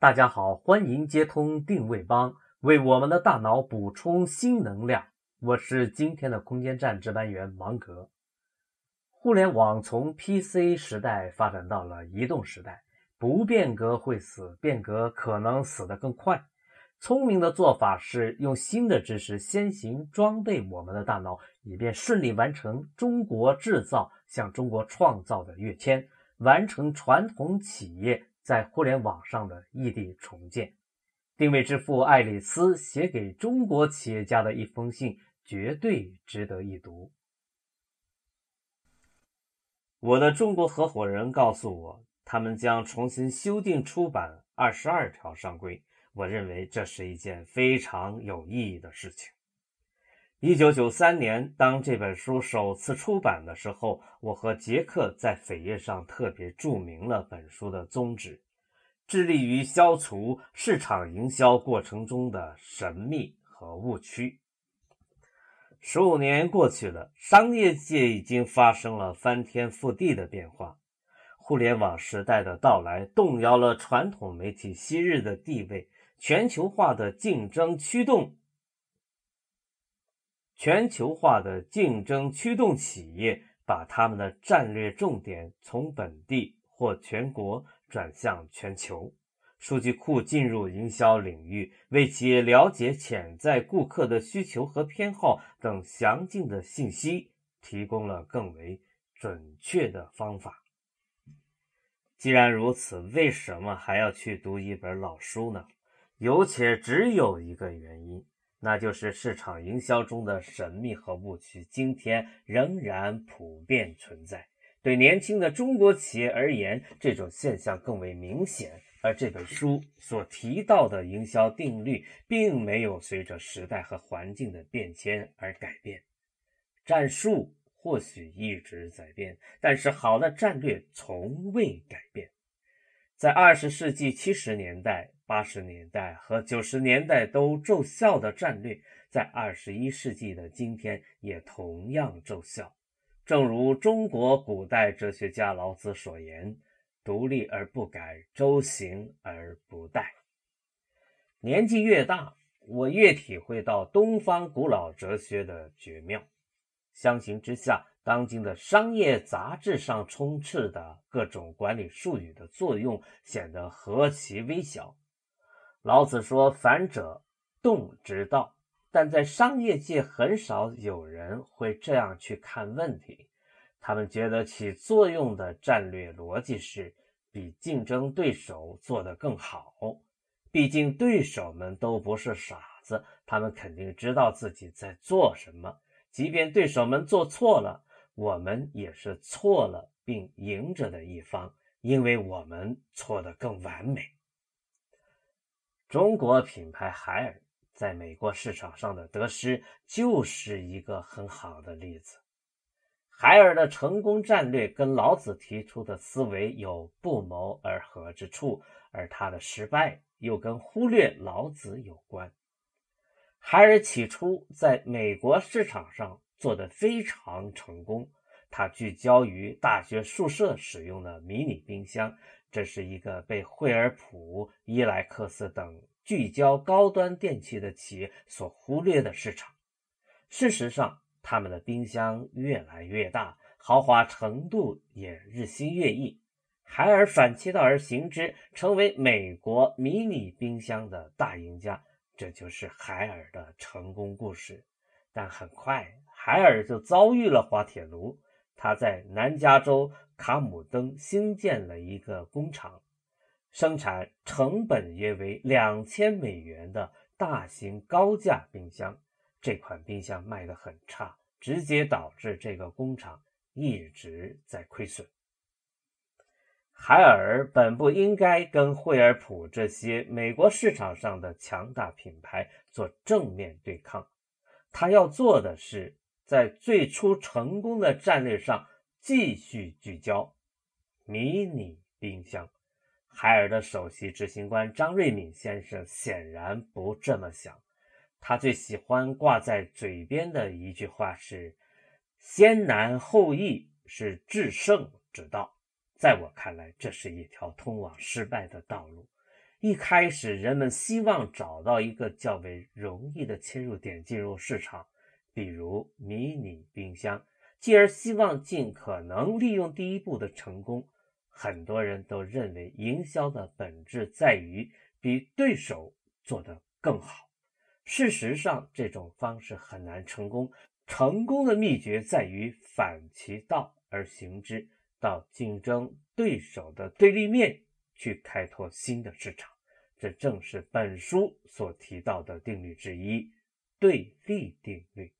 大家好，欢迎接通定位帮，为我们的大脑补充新能量。我是今天的空间站值班员芒格。互联网从 PC 时代发展到了移动时代，不变革会死，变革可能死得更快。聪明的做法是用新的知识先行装备我们的大脑，以便顺利完成“中国制造向中国创造”的跃迁，完成传统企业。在互联网上的异地重建，定位之父爱丽丝写给中国企业家的一封信，绝对值得一读。我的中国合伙人告诉我，他们将重新修订出版《二十二条商规》，我认为这是一件非常有意义的事情。一九九三年，当这本书首次出版的时候，我和杰克在扉页上特别注明了本书的宗旨：致力于消除市场营销过程中的神秘和误区。十五年过去了，商业界已经发生了翻天覆地的变化，互联网时代的到来动摇了传统媒体昔日的地位，全球化的竞争驱动。全球化的竞争驱动企业把他们的战略重点从本地或全国转向全球。数据库进入营销领域，为企业了解潜在顾客的需求和偏好等详尽的信息提供了更为准确的方法。既然如此，为什么还要去读一本老书呢？有且只有一个原因。那就是市场营销中的神秘和误区，今天仍然普遍存在。对年轻的中国企业而言，这种现象更为明显。而这本书所提到的营销定律，并没有随着时代和环境的变迁而改变。战术或许一直在变，但是好的战略从未改变。在二十世纪七十年代。八十年代和九十年代都奏效的战略，在二十一世纪的今天也同样奏效。正如中国古代哲学家老子所言：“独立而不改，周行而不殆。”年纪越大，我越体会到东方古老哲学的绝妙。相形之下，当今的商业杂志上充斥的各种管理术语的作用显得何其微小。老子说：“反者，动之道。”但在商业界，很少有人会这样去看问题。他们觉得起作用的战略逻辑是比竞争对手做得更好。毕竟对手们都不是傻子，他们肯定知道自己在做什么。即便对手们做错了，我们也是错了并赢着的一方，因为我们错得更完美。中国品牌海尔在美国市场上的得失就是一个很好的例子。海尔的成功战略跟老子提出的思维有不谋而合之处，而他的失败又跟忽略老子有关。海尔起初在美国市场上做得非常成功，他聚焦于大学宿舍使用的迷你冰箱。这是一个被惠而浦、伊莱克斯等聚焦高端电器的企业所忽略的市场。事实上，他们的冰箱越来越大，豪华程度也日新月异。海尔反其道而行之，成为美国迷你冰箱的大赢家。这就是海尔的成功故事。但很快，海尔就遭遇了滑铁卢。他在南加州卡姆登新建了一个工厂，生产成本约为两千美元的大型高价冰箱。这款冰箱卖得很差，直接导致这个工厂一直在亏损。海尔本不应该跟惠而浦这些美国市场上的强大品牌做正面对抗，他要做的是在最初成功的战略上继续聚焦。迷你冰箱，海尔的首席执行官张瑞敏先生显然不这么想，他最喜欢挂在嘴边的一句话是：“先难后易是制胜之道。”在我看来，这是一条通往失败的道路。一开始，人们希望找到一个较为容易的切入点进入市场，比如迷你冰箱，继而希望尽可能利用第一步的成功。很多人都认为，营销的本质在于比对手做得更好。事实上，这种方式很难成功。成功的秘诀在于反其道而行之。到竞争对手的对立面去开拓新的市场，这正是本书所提到的定律之一——对立定律。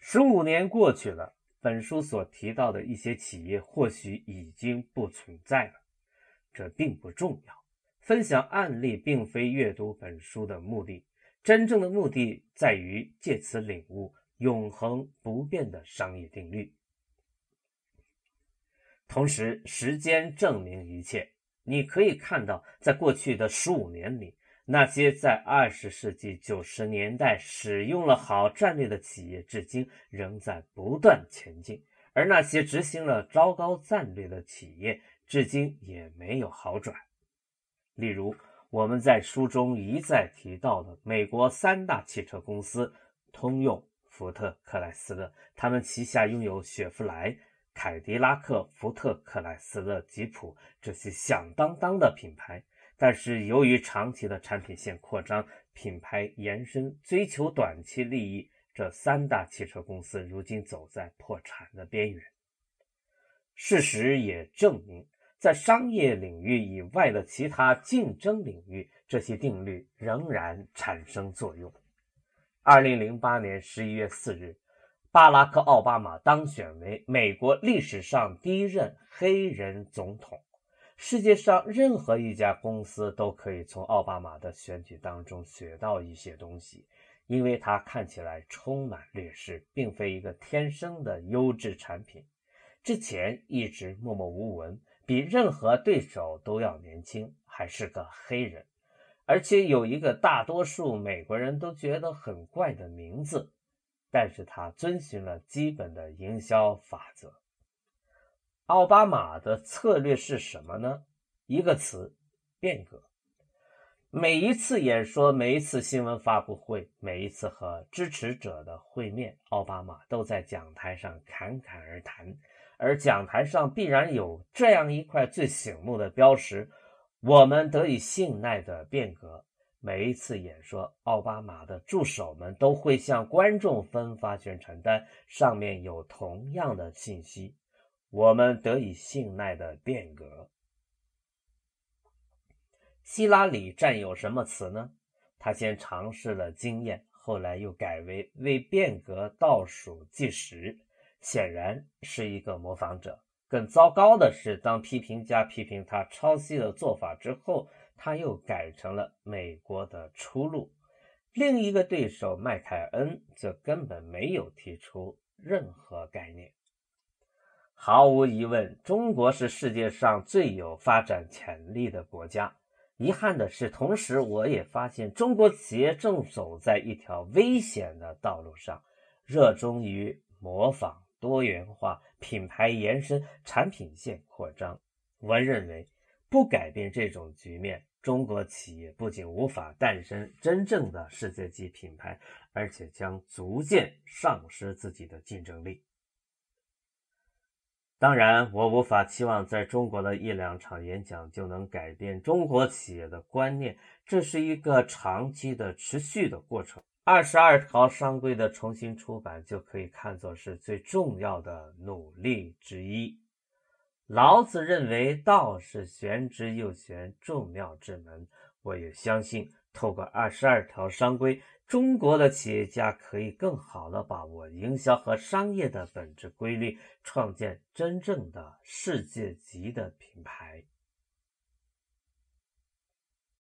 十五年过去了，本书所提到的一些企业或许已经不存在了，这并不重要。分享案例并非阅读本书的目的，真正的目的在于借此领悟永恒不变的商业定律。同时，时间证明一切。你可以看到，在过去的十五年里，那些在二十世纪九十年代使用了好战略的企业，至今仍在不断前进；而那些执行了糟糕战略的企业，至今也没有好转。例如，我们在书中一再提到的美国三大汽车公司——通用、福特、克莱斯勒，他们旗下拥有雪佛兰。凯迪拉克、福特、克莱斯勒、吉普这些响当当的品牌，但是由于长期的产品线扩张、品牌延伸、追求短期利益，这三大汽车公司如今走在破产的边缘。事实也证明，在商业领域以外的其他竞争领域，这些定律仍然产生作用。二零零八年十一月四日。巴拉克·奥巴马当选为美国历史上第一任黑人总统。世界上任何一家公司都可以从奥巴马的选举当中学到一些东西，因为他看起来充满劣势，并非一个天生的优质产品。之前一直默默无闻，比任何对手都要年轻，还是个黑人，而且有一个大多数美国人都觉得很怪的名字。但是他遵循了基本的营销法则。奥巴马的策略是什么呢？一个词：变革。每一次演说，每一次新闻发布会，每一次和支持者的会面，奥巴马都在讲台上侃侃而谈，而讲台上必然有这样一块最醒目的标识：我们得以信赖的变革。每一次演说，奥巴马的助手们都会向观众分发宣传单，上面有同样的信息：“我们得以信赖的变革。”希拉里占有什么词呢？他先尝试了经验，后来又改为为变革倒数计时，显然是一个模仿者。更糟糕的是，当批评家批评他抄袭的做法之后，他又改成了美国的出路。另一个对手麦凯恩则根本没有提出任何概念。毫无疑问，中国是世界上最有发展潜力的国家。遗憾的是，同时我也发现，中国企业正走在一条危险的道路上，热衷于模仿、多元化、品牌延伸、产品线扩张。我认为，不改变这种局面。中国企业不仅无法诞生真正的世界级品牌，而且将逐渐丧失自己的竞争力。当然，我无法期望在中国的一两场演讲就能改变中国企业的观念，这是一个长期的、持续的过程。二十二条商规的重新出版就可以看作是最重要的努力之一。老子认为道是玄之又玄，众妙之门。我也相信，透过二十二条商规，中国的企业家可以更好的把握营销和商业的本质规律，创建真正的世界级的品牌。